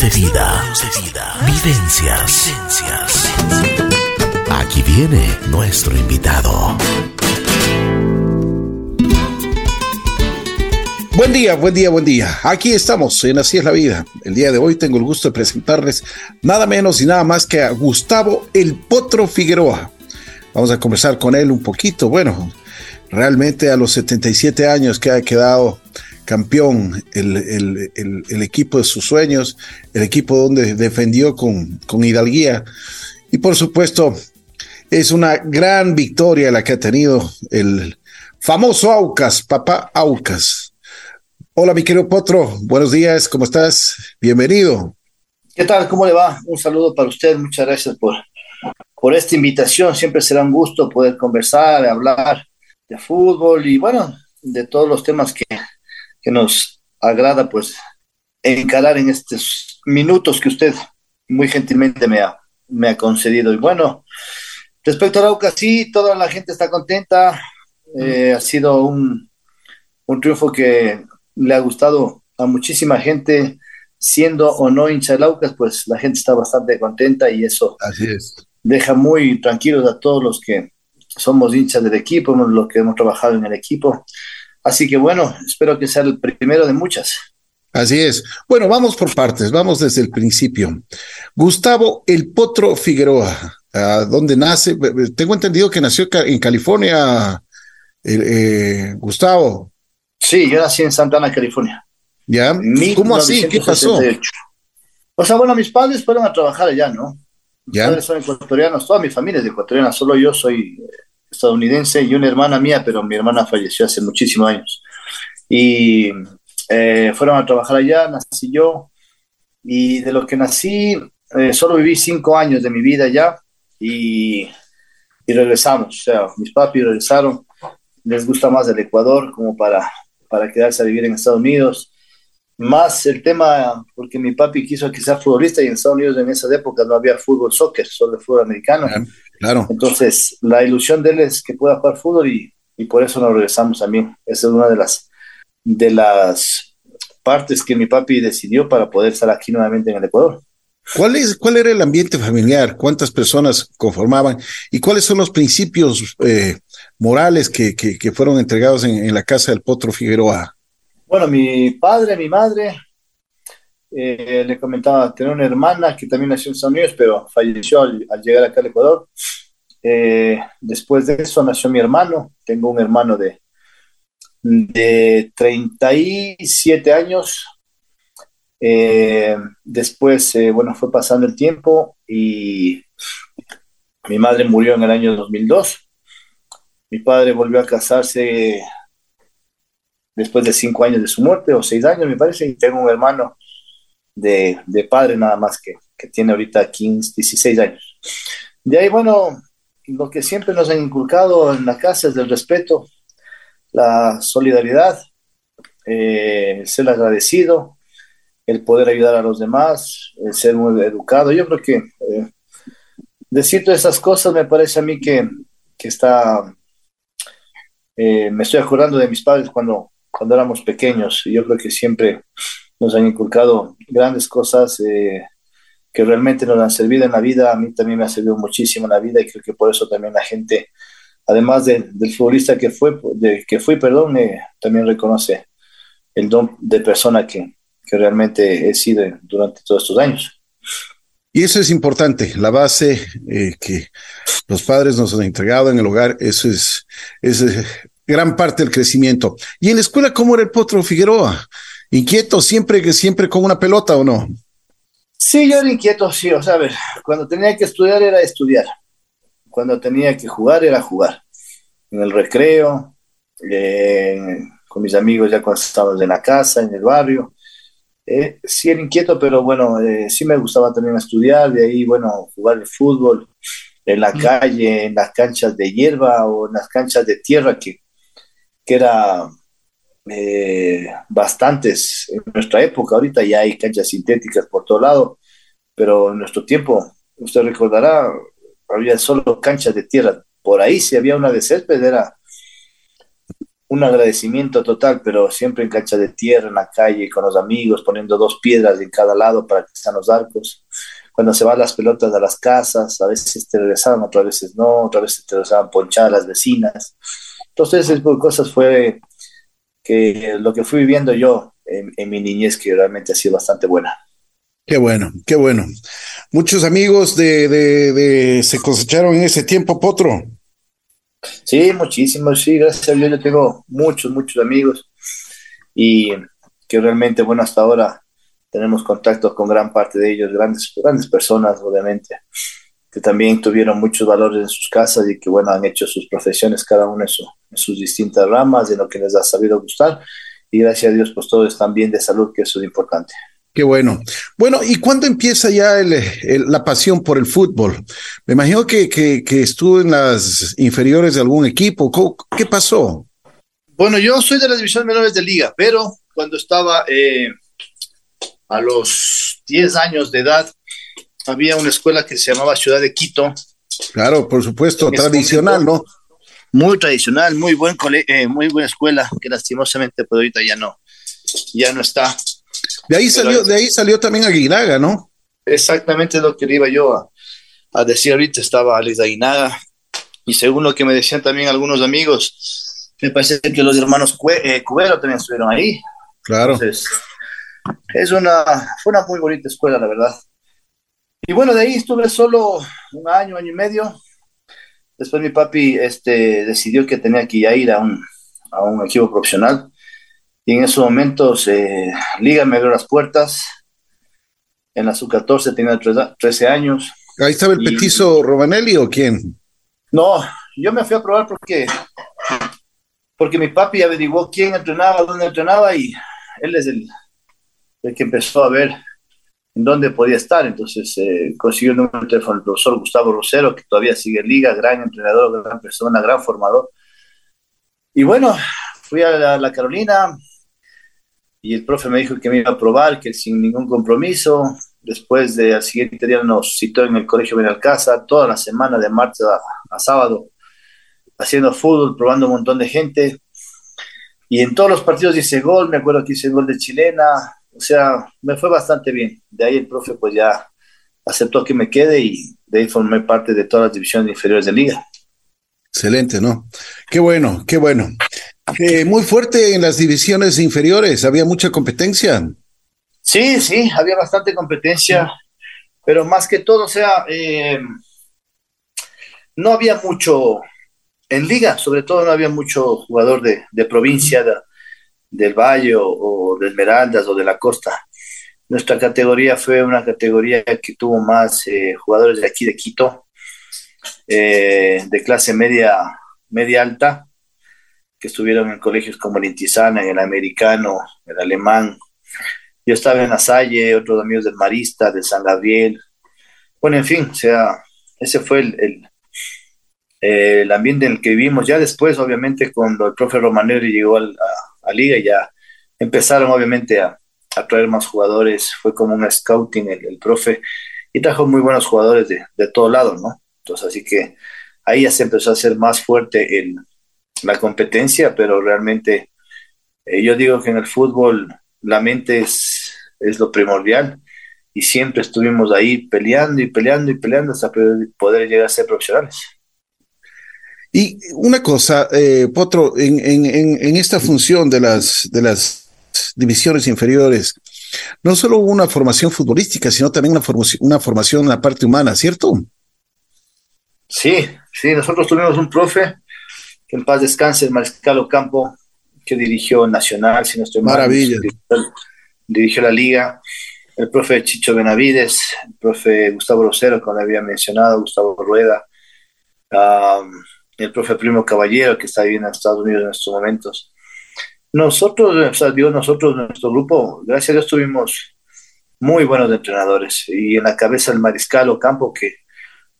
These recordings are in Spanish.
de vida. Vivencias. Aquí viene nuestro invitado. Buen día, buen día, buen día. Aquí estamos en Así es la vida. El día de hoy tengo el gusto de presentarles nada menos y nada más que a Gustavo El Potro Figueroa. Vamos a conversar con él un poquito. Bueno, realmente a los 77 años que ha quedado campeón el, equipo de sus sueños, el equipo donde defendió con, con hidalguía. Y por supuesto, es una gran victoria la que ha tenido el famoso Aucas, papá Aucas. Hola, mi querido Potro, buenos días, ¿cómo estás? Bienvenido. ¿Qué tal? ¿Cómo le va? Un saludo para usted, muchas gracias por, por esta invitación. Siempre será un gusto poder conversar, hablar de fútbol y bueno, de todos los temas que, que nos agrada pues encarar en estos minutos que usted muy gentilmente me ha, me ha concedido. Y bueno, respecto a Arauca, sí, toda la gente está contenta. Eh, ha sido un, un triunfo que le ha gustado a muchísima gente, siendo o no hincha de Aucas, pues la gente está bastante contenta y eso Así es. deja muy tranquilos a todos los que somos hinchas del equipo, los que hemos trabajado en el equipo. Así que bueno, espero que sea el primero de muchas. Así es. Bueno, vamos por partes, vamos desde el principio. Gustavo El Potro Figueroa, ¿a dónde nace? Tengo entendido que nació en California, eh, eh, Gustavo. Sí, yo nací en Santana, California. ¿Ya? ¿Cómo así? ¿Qué pasó? O sea, bueno, mis padres fueron a trabajar allá, ¿no? Mis ¿Ya? padres son ecuatorianos, toda mi familia es ecuatoriana, solo yo soy eh, estadounidense y una hermana mía, pero mi hermana falleció hace muchísimos años. Y eh, fueron a trabajar allá, nací yo, y de lo que nací, eh, solo viví cinco años de mi vida allá y, y regresamos, o sea, mis papis regresaron, les gusta más el Ecuador como para para quedarse a vivir en Estados Unidos. Más el tema, porque mi papi quiso que sea futbolista y en Estados Unidos en esa época no había fútbol, soccer, solo el fútbol americano. Claro. Entonces, la ilusión de él es que pueda jugar fútbol y, y por eso nos regresamos también. Esa es una de las, de las partes que mi papi decidió para poder estar aquí nuevamente en el Ecuador. ¿Cuál, es, ¿Cuál era el ambiente familiar? ¿Cuántas personas conformaban? ¿Y cuáles son los principios eh, morales que, que, que, fueron entregados en, en, la casa del Potro Figueroa? Bueno, mi padre, mi madre, eh, le comentaba, tener una hermana que también nació en Estados Unidos, pero falleció al, llegar acá al Ecuador. Eh, después de eso nació mi hermano, tengo un hermano de, de 37 años, eh, después, eh, bueno, fue pasando el tiempo y mi madre murió en el año 2002. Mi padre volvió a casarse después de cinco años de su muerte, o seis años, me parece, y tengo un hermano de, de padre nada más que, que, tiene ahorita 15, 16 años. De ahí, bueno, lo que siempre nos han inculcado en la casa es el respeto, la solidaridad, eh, ser agradecido, el poder ayudar a los demás, el ser muy educado. Yo creo que eh, decir todas esas cosas me parece a mí que, que está, eh, me estoy acordando de mis padres cuando, cuando éramos pequeños y yo creo que siempre nos han inculcado grandes cosas eh, que realmente nos han servido en la vida. A mí también me ha servido muchísimo en la vida y creo que por eso también la gente, además de, del futbolista que fue, de, que fui, perdón, también reconoce el don de persona que, que realmente he sido durante todos estos años. Y eso es importante, la base eh, que los padres nos han entregado en el hogar, eso es, es eh, gran parte del crecimiento. ¿Y en la escuela cómo era el Potro Figueroa? ¿Inquieto siempre, siempre con una pelota o no? Sí, yo era inquieto, sí, o sea, a ver, cuando tenía que estudiar era estudiar, cuando tenía que jugar era jugar, en el recreo, eh, con mis amigos ya cuando estábamos en la casa, en el barrio, eh, sí era inquieto, pero bueno, eh, sí me gustaba también estudiar, de ahí, bueno, jugar el fútbol en la calle, en las canchas de hierba o en las canchas de tierra, que, que era eh, bastantes en nuestra época. Ahorita ya hay canchas sintéticas por todo lado, pero en nuestro tiempo, usted recordará, había solo canchas de tierra. Por ahí, si había una de césped, era un agradecimiento total, pero siempre en cancha de tierra, en la calle, con los amigos, poniendo dos piedras en cada lado para que estén los arcos. Cuando se van las pelotas a las casas, a veces te regresaban, otras veces no, otras veces te regresaban ponchadas las vecinas. Entonces, esas cosas fue que lo que fui viviendo yo en, en mi niñez, que realmente ha sido bastante buena. Qué bueno, qué bueno. Muchos amigos de, de, de, se cosecharon en ese tiempo, Potro. Sí, muchísimos, sí, gracias a Dios yo tengo muchos, muchos amigos y que realmente, bueno, hasta ahora tenemos contacto con gran parte de ellos, grandes, grandes personas, obviamente, que también tuvieron muchos valores en sus casas y que, bueno, han hecho sus profesiones, cada uno en, su, en sus distintas ramas, de lo que les ha sabido gustar y gracias a Dios, pues todos están bien de salud, que eso es importante. Qué bueno. Bueno, ¿y cuándo empieza ya el, el, la pasión por el fútbol? Me imagino que, que, que, estuvo en las inferiores de algún equipo. ¿Qué pasó? Bueno, yo soy de las divisiones menores de liga, pero cuando estaba eh, a los 10 años de edad, había una escuela que se llamaba Ciudad de Quito. Claro, por supuesto, tradicional, ¿no? Muy tradicional, muy buen cole eh, muy buena escuela, que lastimosamente pues ahorita ya no, ya no está de ahí salió, de ahí salió también Aguinaga, ¿no? Exactamente lo que iba yo a, a decir ahorita, estaba Alex Aguinaga, y según lo que me decían también algunos amigos, me parece que los hermanos eh, Cubero también estuvieron ahí. Claro. Entonces, es una, fue una muy bonita escuela, la verdad. Y bueno, de ahí estuve solo un año, año y medio. Después mi papi este, decidió que tenía que ir a un, a un equipo profesional y en esos momentos, eh, Liga me abrió las puertas. En la sub-14 tenía 13 años. ¿Ahí estaba el y... petizo Romanelli o quién? No, yo me fui a probar porque, porque mi papi averiguó quién entrenaba, dónde entrenaba y él es el, el que empezó a ver en dónde podía estar. Entonces eh, consiguió un número de teléfono del profesor Gustavo Rosero, que todavía sigue en Liga, gran entrenador, gran persona, gran formador. Y bueno, fui a la, la Carolina, y el profe me dijo que me iba a probar, que sin ningún compromiso. Después de al siguiente día nos citó en el colegio Benalcázar, toda la semana de martes a, a, sábado, haciendo fútbol, probando un montón de gente. Y en todos los partidos hice gol, me acuerdo que hice gol de chilena, o sea, me fue bastante bien. De ahí el profe pues ya aceptó que me quede y de ahí formé parte de todas las divisiones inferiores de liga. Excelente, ¿no? Qué bueno, qué bueno. Eh, muy fuerte en las divisiones inferiores, había mucha competencia. Sí, sí, había bastante competencia, pero más que todo, o sea, eh, no había mucho en liga, sobre todo no había mucho jugador de, de provincia, de, del Valle o, de Esmeraldas o de la costa. Nuestra categoría fue una categoría que tuvo más eh, jugadores de aquí de Quito, eh, de clase media, media alta, que estuvieron en colegios como el Intizana, en el Americano, el Alemán. Yo estaba en la Salle, otros amigos del Marista, de San Gabriel. Bueno, en fin, o sea, ese fue el, el, ambiente en el que vivimos. Ya después, obviamente, cuando el profe Romanelli llegó a, a, Liga, ya empezaron, obviamente, a, a, traer más jugadores. Fue como un scouting el, profe y trajo muy buenos jugadores de, de todo lado, ¿no? Entonces, así que ahí ya se empezó a hacer más fuerte el, la competencia, pero realmente eh, yo digo que en el fútbol la mente es, es lo primordial y siempre estuvimos ahí peleando y peleando y peleando hasta poder llegar a ser profesionales. Y una cosa, eh, Potro, en, en, en, esta función de las, de las divisiones inferiores, no solo hubo una formación futbolística, sino también una, formación, una formación en la parte humana, ¿cierto? Sí, sí, nosotros tuvimos un profe que en paz descanse, el Mariscal Ocampo, que dirigió Nacional, si no estoy mal. Maravilla. Dirigió, dirigió, la Liga, el profe Chicho Benavides, el profe Gustavo Rosero, como había mencionado, Gustavo Rueda, um, el profe Primo Caballero, que está viviendo en Estados Unidos en estos momentos. Nosotros, o nosotros, nuestro grupo, gracias a Dios, tuvimos muy buenos entrenadores y en la cabeza el Mariscal Ocampo, que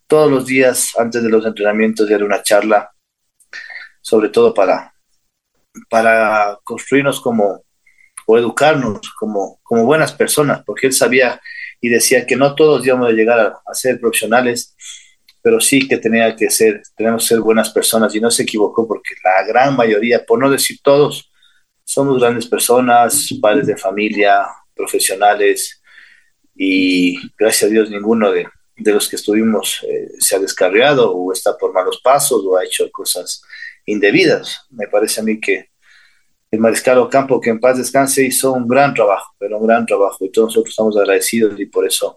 todos los días antes de los entrenamientos era una charla sobre todo para, para construirnos como, o educarnos como, como buenas personas, porque él sabía y decía que no todos íbamos a llegar a ser profesionales, pero sí que tenía que ser, tenemos que ser buenas personas y no se equivocó porque la gran mayoría, por no decir todos, somos grandes personas, padres de familia, profesionales y gracias a Dios ninguno de, de los que estuvimos eh, se ha descarriado o está por malos pasos o ha hecho cosas indebidas. Me parece a mí que el mariscal Ocampo, que en paz descanse, hizo un gran trabajo, pero un gran trabajo y todos nosotros estamos agradecidos y por eso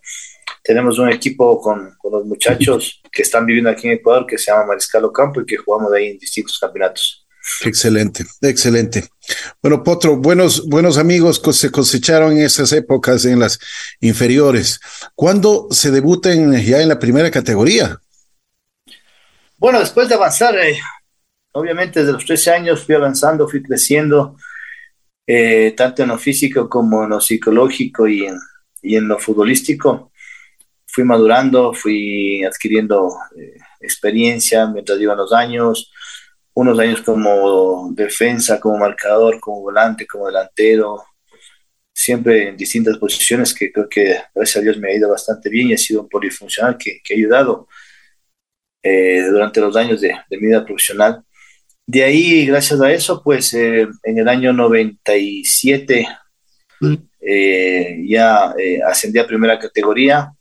tenemos un equipo con, con los muchachos que están viviendo aquí en Ecuador que se llama Mariscal Ocampo y que jugamos ahí en distintos campeonatos. Excelente, excelente. Bueno, Potro, buenos, buenos amigos se cosecharon en esas épocas en las inferiores. ¿Cuándo se debuten ya en la primera categoría? Bueno, después de avanzar, eh, obviamente desde los 13 años fui avanzando, fui creciendo, eh, tanto en lo físico como en lo psicológico y en, y en lo futbolístico. Fui madurando, fui adquiriendo eh, experiencia mientras iban los años unos años como defensa, como marcador, como volante, como delantero, siempre en distintas posiciones que creo que gracias a Dios me ha ido bastante bien y ha sido un polifuncional que, que ha ayudado eh, durante los años de, de, mi vida profesional. De ahí, gracias a eso, pues eh, en el año 97 mm. eh, ya eh, ascendí a primera categoría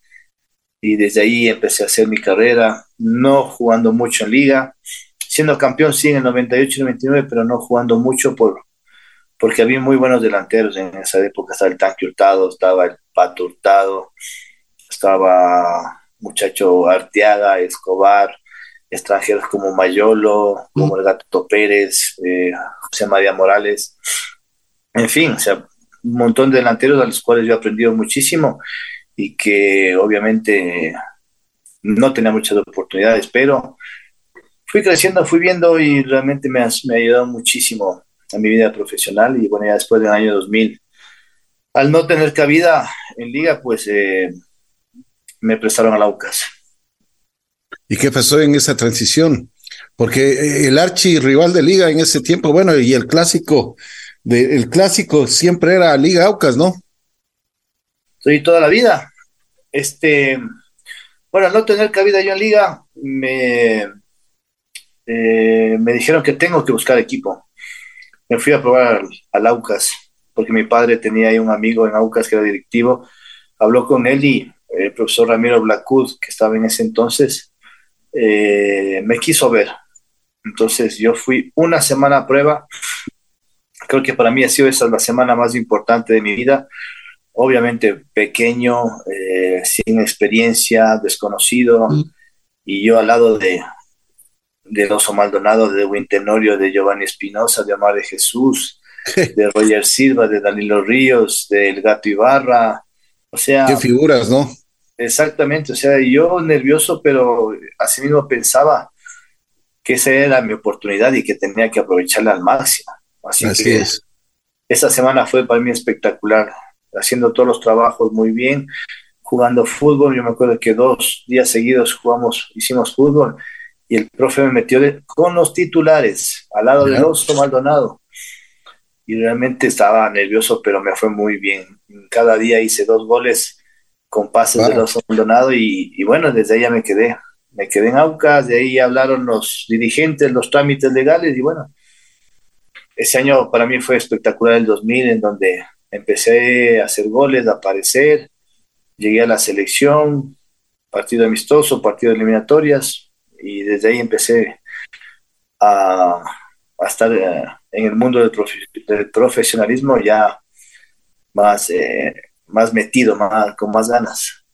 y desde ahí empecé a hacer mi carrera, no jugando mucho en liga, siendo campeón sí en el 98 y 99, pero no jugando mucho por, porque había muy buenos delanteros en esa época. Estaba el Tanque Hurtado, estaba el Pato Hurtado, estaba muchacho Arteaga, Escobar, extranjeros como Mayolo, como el Gato Pérez, eh, José María Morales, en fin, sea, un montón de delanteros a los cuales yo he aprendido muchísimo y que obviamente no tenía muchas oportunidades, pero fui creciendo, fui viendo y realmente me ha, me ha ayudado muchísimo a mi vida profesional y bueno, ya después del año 2000, al no tener cabida en liga, pues eh, me prestaron a la UCAS. ¿Y qué pasó en esa transición? Porque eh, el archi rival de liga en ese tiempo, bueno, y el clásico, de, el clásico siempre era Liga Aucas, ¿no? Sí, toda la vida. Este, bueno, no tener cabida yo en liga, me, eh, me dijeron que tengo que buscar equipo. Me fui a probar al, Aucas, porque mi padre tenía ahí un amigo en Aucas que era directivo. Habló con él y el profesor Ramiro Blackwood, que estaba en ese entonces, eh, me quiso ver. Entonces yo fui una semana a prueba. Creo que para mí ha sido esa la semana más importante de mi vida. Obviamente pequeño, eh, sin experiencia, desconocido, mm. y yo al lado de, de Oso Maldonado, de Wintenorio, de Giovanni Espinosa, de Amar de Jesús, de Roger Silva, de Danilo Ríos, del Gato Ibarra. O sea. Qué figuras, ¿no? Exactamente. O sea, yo nervioso, pero así mismo pensaba que esa era mi oportunidad y que tenía que aprovecharla al máximo. Así, que es. esa semana fue para mí espectacular, haciendo todos los trabajos muy bien, jugando fútbol. Yo me acuerdo que dos días seguidos jugamos, hicimos fútbol y el profe me metió con los titulares al lado de Oso Maldonado. Y realmente estaba nervioso, pero me fue muy bien. Cada día hice dos goles con pases de Oso Maldonado y, y, bueno, desde ahí ya me quedé. Me quedé en Aucas, de ahí hablaron los dirigentes, los trámites legales y bueno, ese año para mí fue espectacular el 2000 en donde empecé a hacer goles, a aparecer, llegué a la selección, partido amistoso, partido de eliminatorias, y desde ahí empecé a, a estar eh, en el mundo del, del, profesionalismo ya más, eh, más metido, más, con más ganas.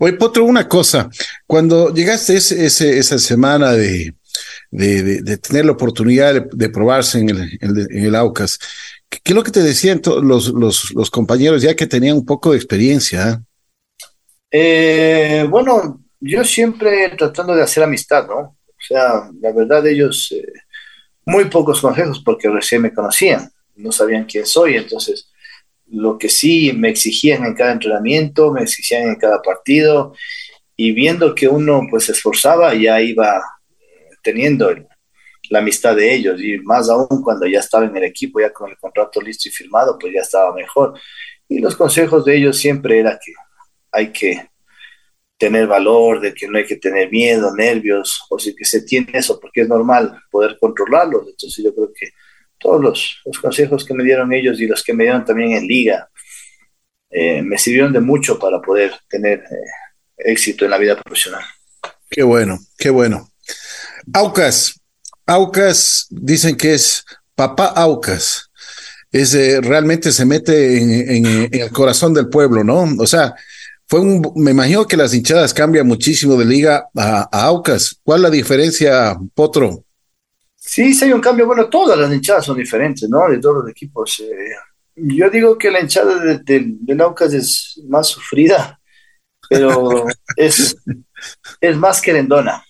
Oye, Potro, una cosa, cuando llegaste ese, ese, esa semana de, de, de, tener la oportunidad de, probarse en el, en el, Aucas, ¿qué, es lo que te decían los, los, los, compañeros ya que tenían un poco de experiencia? Eh, bueno, yo siempre tratando de hacer amistad, ¿no? O sea, la verdad ellos, eh, muy pocos consejos porque recién me conocían, no sabían quién soy, entonces lo que sí me exigían en cada entrenamiento, me exigían en cada partido, y viendo que uno pues se esforzaba, ya iba teniendo la amistad de ellos, y más aún cuando ya estaba en el equipo, ya con el contrato listo y firmado, pues ya estaba mejor. Y los consejos de ellos siempre era que hay que tener valor, de que no hay que tener miedo, nervios, o si que se tiene eso, porque es normal poder controlarlo. Entonces yo creo que todos los, los consejos que me dieron ellos y los que me dieron también en liga eh, me sirvieron de mucho para poder tener eh, éxito en la vida profesional. Qué bueno, qué bueno. Aucas, Aucas dicen que es papá Aucas. Es, eh, realmente se mete en, en, el corazón del pueblo, ¿no? O sea, fue un, me imagino que las hinchadas cambian muchísimo de liga a, Aucas. ¿Cuál es la diferencia, Potro? Sí, sí hay un cambio. Bueno, todas las hinchadas son diferentes, ¿no? De todos los equipos. Eh, yo digo que la hinchada de, de, Aucas es más sufrida, pero es, es más querendona.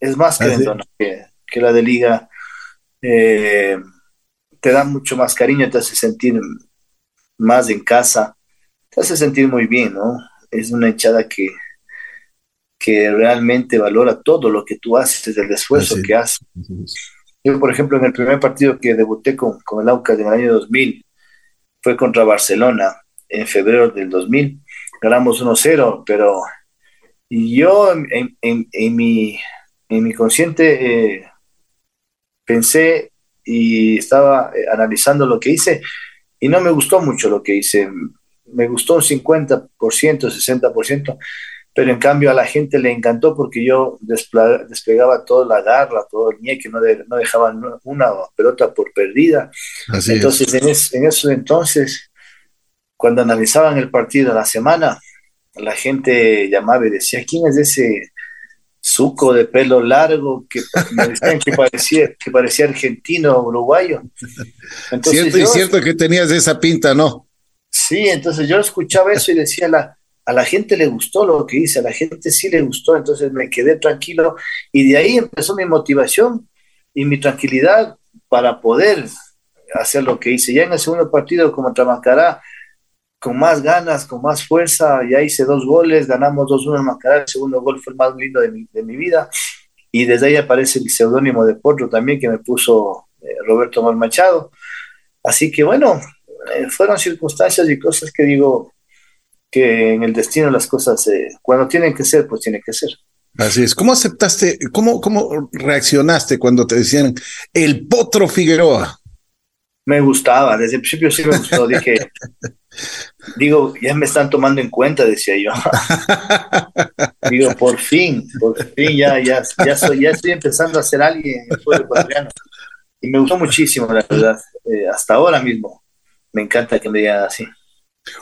Es más ¿Ah, querendona que, que, la de liga. Eh, te da mucho más cariño, te hace sentir más en casa, te hace sentir muy bien, ¿no? es una hinchada que, que realmente valora todo lo que tú haces, el esfuerzo que haces. Yo, por ejemplo, en el primer partido que debuté con, con el AUCA en el año 2000, fue contra Barcelona en febrero del 2000. Ganamos 1-0, pero yo en, en, en, mi, en mi consciente eh, pensé y estaba eh, analizando lo que hice y no me gustó mucho lo que hice me gustó un 50%, 60%, pero en cambio a la gente le encantó porque yo desplegaba toda la garra, todo el ñeque, no, no dejaba una pelota por perdida. entonces, en, en eso entonces, cuando analizaban el partido la semana, la gente llamaba y decía, ¿quién es ese suco de pelo largo que me decían que parecía, que parecía argentino o uruguayo? Entonces, cierto y cierto que tenías esa pinta, ¿no? Sí, entonces yo escuchaba eso y decía, la, a la gente le gustó lo que hice, a la gente sí le gustó, entonces me quedé tranquilo y de ahí empezó mi motivación y mi tranquilidad para poder hacer lo que hice. Ya en el segundo partido como Macará, con más ganas, con más fuerza, ya hice dos goles, ganamos 2-1 en Macará, el segundo gol fue el más lindo de mi, vida y desde ahí aparece el seudónimo de Porro también que me puso eh, Roberto Mal Machado. Así que bueno, eh, fueron circunstancias y cosas que digo que en el destino las cosas, eh, cuando tienen que ser, pues tienen que ser. Así es. ¿Cómo aceptaste, cómo, cómo reaccionaste cuando te decían el Potro Figueroa? Me gustaba, desde el principio sí me gustó. Dije, digo, ya me están tomando en cuenta, decía yo. digo, por fin, por fin ya, ya, ya, soy, ya estoy empezando a ser alguien en el pueblo ecuatoriano. Y me gustó muchísimo, la verdad, eh, hasta ahora mismo me encanta que me digan así.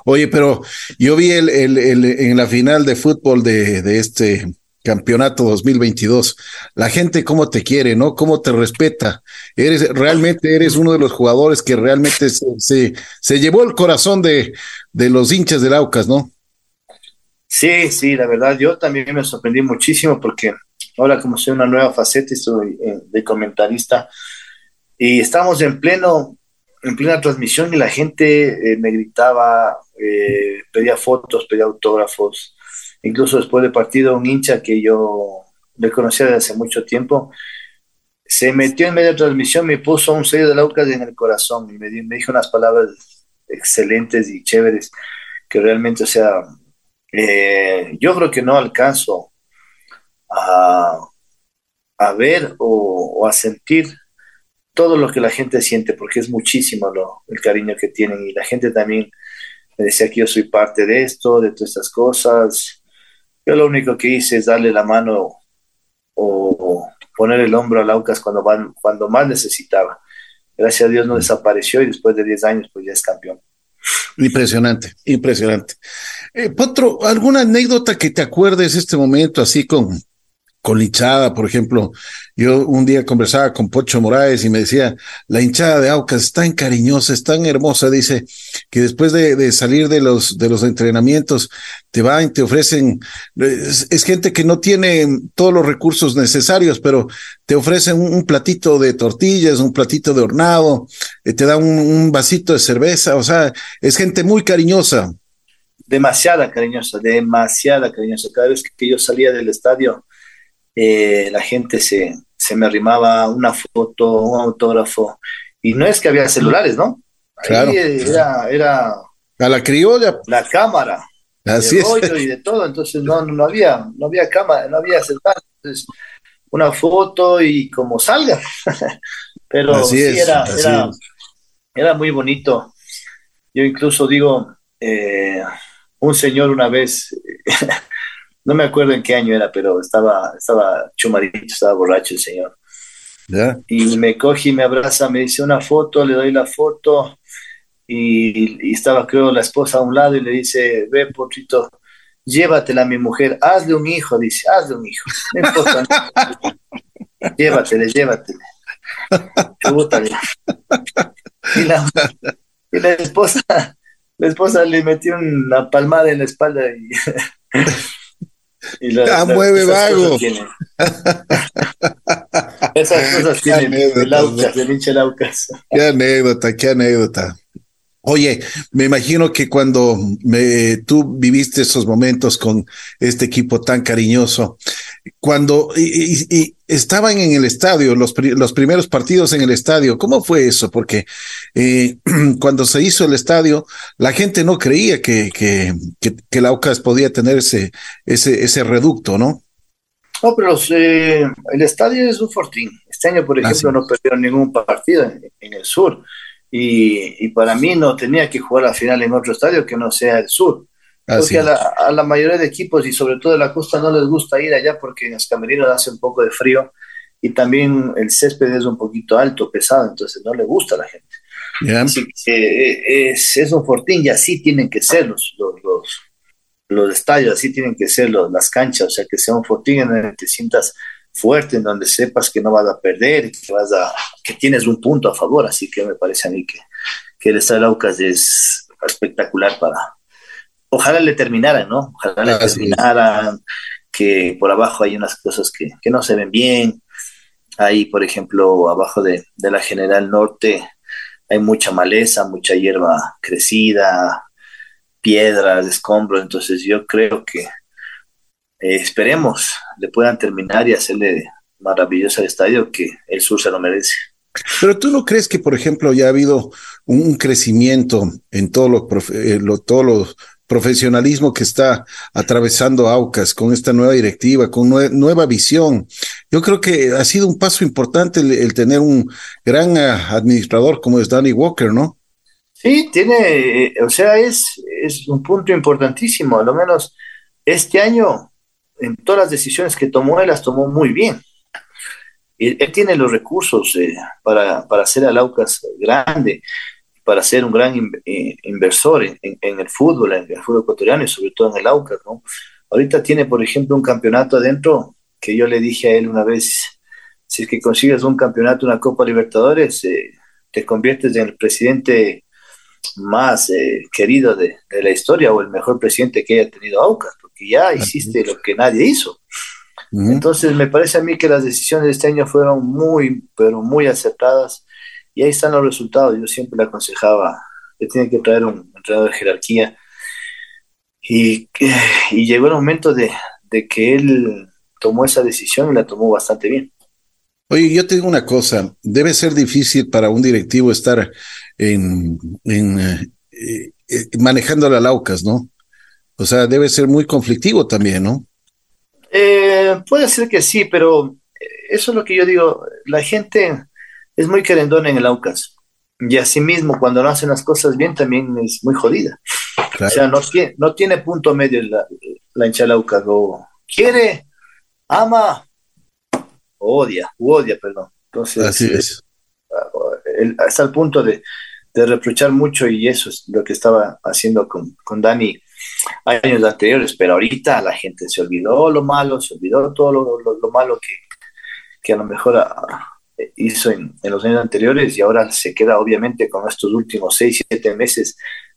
Oye, pero yo vi el, el, en la final de fútbol de, de, este campeonato 2022, la gente cómo te quiere, ¿no? Cómo te respeta. Eres, realmente eres uno de los jugadores que realmente se, se, llevó el corazón de, de los hinchas del Aucas, ¿no? Sí, sí, la verdad, yo también me sorprendí muchísimo porque ahora como soy una nueva faceta y soy eh, de comentarista y estamos en pleno en plena transmisión y la gente eh, me gritaba, eh, pedía fotos, pedía autógrafos. Incluso después del partido, un hincha que yo le conocía desde hace mucho tiempo, se metió en medio de transmisión, me puso un sello de Laucas en el corazón y me, dijo unas palabras excelentes y chéveres que realmente, o sea, eh, yo creo que no alcanzo a, a ver o, o a sentir todo lo que la gente siente, porque es muchísimo lo, el cariño que tienen y la gente también me decía que yo soy parte de esto, de todas estas cosas. Yo lo único que hice es darle la mano o, poner el hombro a Laucas cuando, van, cuando más necesitaba. Gracias a Dios no desapareció y después de 10 años pues ya es campeón. Impresionante, impresionante. Eh, Potro, ¿alguna anécdota que te acuerdes este momento así con, con hinchada, por ejemplo. Yo un día conversaba con Pocho Morales y me decía, la hinchada de Aucas es tan cariñosa, es tan hermosa, dice, que después de, salir de los, de los entrenamientos, te van, te ofrecen, es, gente que no tiene todos los recursos necesarios, pero te ofrecen un, platito de tortillas, un platito de hornado, eh, te dan un, un vasito de cerveza, o sea, es gente muy cariñosa. Demasiada cariñosa, demasiada cariñosa. Cada vez que yo salía del estadio, eh, la gente se, se, me arrimaba una foto, un autógrafo, y no es que había celulares, ¿no? Claro. era, era a la criolla. La cámara, Así de es. rollo y de todo, entonces no, no había, no había cama, no había celular, entonces una foto y como salga. Pero Así sí es, era, era, era muy bonito. Yo incluso digo, eh, un señor una vez, no me acuerdo en qué año era, pero estaba, estaba chumadito, estaba borracho el señor. ¿Ya? Y me coge y me abraza, me dice una foto, le doy la foto y, y estaba creo la esposa a un lado y le dice, ve potrito, llévatela a mi mujer, hazle un hijo, dice, hazle un hijo, no importa, llévatele, llévatele. Y la, y la esposa, la esposa le metió una palmada en la espalda y, y la- Ah, mueve esas vago. cosas. Esas cosas Qué tiene anécdotas, el Aucas, el hincha Aucas. Qué anécdota, qué anécdota. Oye, me imagino que cuando me, tú viviste esos momentos con este equipo tan cariñoso, cuando y, y- y estaban en el estadio, los, pri- los primeros partidos en el estadio, ¿cómo fue eso? Porque eh, cuando se hizo el estadio, la gente no creía que, que, que, que el Aucas podía tener ese, ese, ese reducto, ¿no? No, pero eh, el estadio es un fortín. Este año, por ejemplo, no perdieron ningún partido en, en el sur. Y, y para mí no tenía que jugar la final en otro estadio que no sea el sur. Así Porque a la, a la mayoría de equipos y sobre todo de la costa no les gusta ir allá porque en los camerinos hace un poco de frío y también el césped es un poquito alto, pesado, entonces no le gusta a la gente. ¿ya? Así que eh, es, es un fortín y así tienen que ser los, los, los, los estadios, así tienen que ser los, las canchas, o sea, que sea un fortín en donde te sientas fuerte, en donde sepas que no vas a perder, que, vas a, que tienes un punto a favor, así que me parece a mí que, que el Estadio Aucas es espectacular para... Ojalá le terminaran, ¿no? Ojalá le terminaran, que por abajo hay unas cosas que, que no se ven bien, ahí, por ejemplo, abajo de, de la General Norte hay mucha maleza, mucha hierba crecida, piedras, escombros, entonces yo creo que eh, esperemos le puedan terminar y hacerle maravilloso al estadio que el sur se lo merece. Pero tú no crees que, por ejemplo, ya ha habido un crecimiento en todo lo, eh, lo- todo lo profesionalismo que está atravesando Aucas con esta nueva directiva, con nue- nueva visión. Yo creo que ha sido un paso importante el, tener un gran ah, administrador como es Danny Walker, ¿no? Sí, tiene, eh, o sea, es, es un punto importantísimo, a lo menos este año, en todas las decisiones que tomó, él las tomó muy bien. Él, él tiene los recursos eh, para, para hacer al Aucas grande, para ser un gran in- eh, inversor en, en- el fútbol, en el fútbol ecuatoriano y sobre todo en el Aucas, ¿no? Ahorita tiene, por ejemplo, un campeonato adentro que yo le dije a él una vez, si es que consigues un campeonato, una Copa Libertadores, eh, te conviertes en el presidente más eh, querido de, de la historia o el mejor presidente que haya tenido Aucas, porque ya hiciste lo que nadie hizo. Entonces me parece a mí que las decisiones de este año fueron muy, pero muy acertadas y ahí están los resultados. Yo siempre le aconsejaba que tiene que traer un entrenador de jerarquía y, y llegó el momento de, de que él tomó esa decisión y la tomó bastante bien. Oye, yo te digo una cosa, debe ser difícil para un directivo estar en, en eh, eh, eh, manejando la Laucas, ¿no? O sea, debe ser muy conflictivo también, ¿no? Eh, puede ser que sí, pero eso es lo que yo digo. La gente es muy querendona en el Aucas. Y asimismo, cuando no hacen las cosas bien, también es muy jodida. Claro. O sea, no tiene, no tiene punto medio la, la hincha del Aucas. O quiere, ama, o odia, u odia, perdón. Entonces, Así es. él está al punto de, de reprochar mucho y eso es lo que estaba haciendo con, con Dani años anteriores, pero ahorita la gente se olvidó lo malo, se olvidó todo lo, lo, lo malo que, que, a lo mejor a, hizo en, en, los años anteriores y ahora se queda obviamente con estos últimos seis, siete meses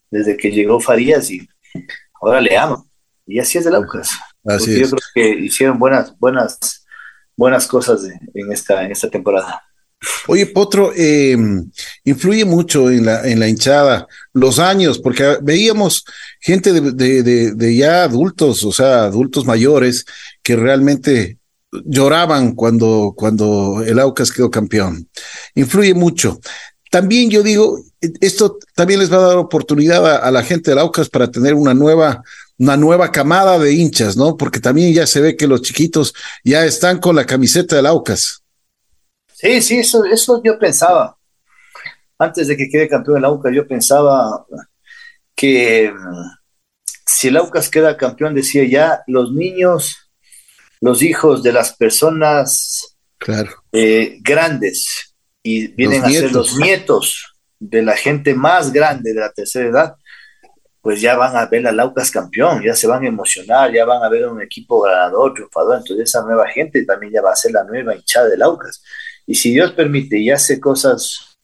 desde que llegó Farías y ahora le aman. Y así es del Aucas. Así es. Yo creo que hicieron buenas, buenas, buenas cosas en, esta, en esta temporada. Oye, Potro, eh, influye mucho en la, en la hinchada los años, porque veíamos gente de, de, de, de, ya adultos, o sea, adultos mayores, que realmente lloraban cuando, cuando el Aucas quedó campeón. Influye mucho. También yo digo, esto también les va a dar oportunidad a, la gente del Aucas para tener una nueva una nueva camada de hinchas, ¿no? Porque también ya se ve que los chiquitos ya están con la camiseta del Aucas. Sí, sí, eso, eso yo pensaba. Antes de que quede campeón el Aucas, yo pensaba que mm, si el Aucas queda campeón, decía ya, los niños, los hijos de las personas claro. Eh, grandes y vienen a ser los nietos de la gente más grande de la tercera edad, pues ya van a ver al Aucas campeón, ya se van a emocionar, ya van a ver un equipo ganador, triunfador, entonces esa nueva gente también ya va a ser la nueva hinchada del Aucas. Y si Dios permite y hace cosas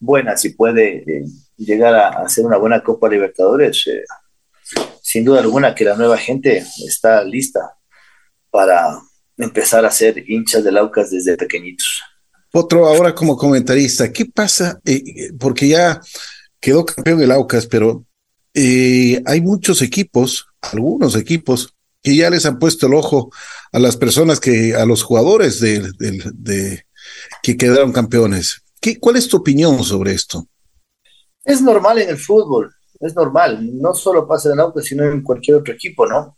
buenas y puede eh, llegar a, hacer una buena Copa Libertadores, eh, sin duda alguna que la nueva gente está lista para empezar a ser hinchas del Aucas desde pequeñitos. Otro, ahora como comentarista, ¿qué pasa? Eh, porque ya quedó campeón el Aucas, pero hay muchos equipos, algunos equipos, que ya les han puesto el ojo a las personas que, a los jugadores de, de, que quedaron campeones. ¿Qué, ¿Cuál es tu opinión sobre esto? Es normal en el fútbol, es normal. No solo pasa en el auto, sino en cualquier otro equipo, ¿no?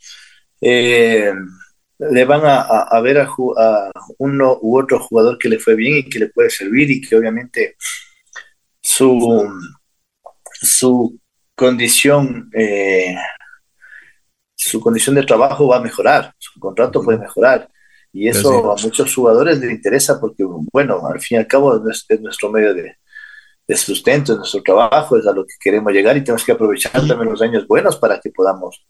Eh, le van a, ver a, uno u otro jugador que le fue bien y que le puede servir y que obviamente su, su condición eh, su condición de trabajo va a mejorar, su contrato puede mejorar. Y eso a muchos jugadores les interesa porque, bueno, al fin y al cabo es, nuestro medio de, sustento, es nuestro trabajo, es a lo que queremos llegar y tenemos que aprovechar también los años buenos para que podamos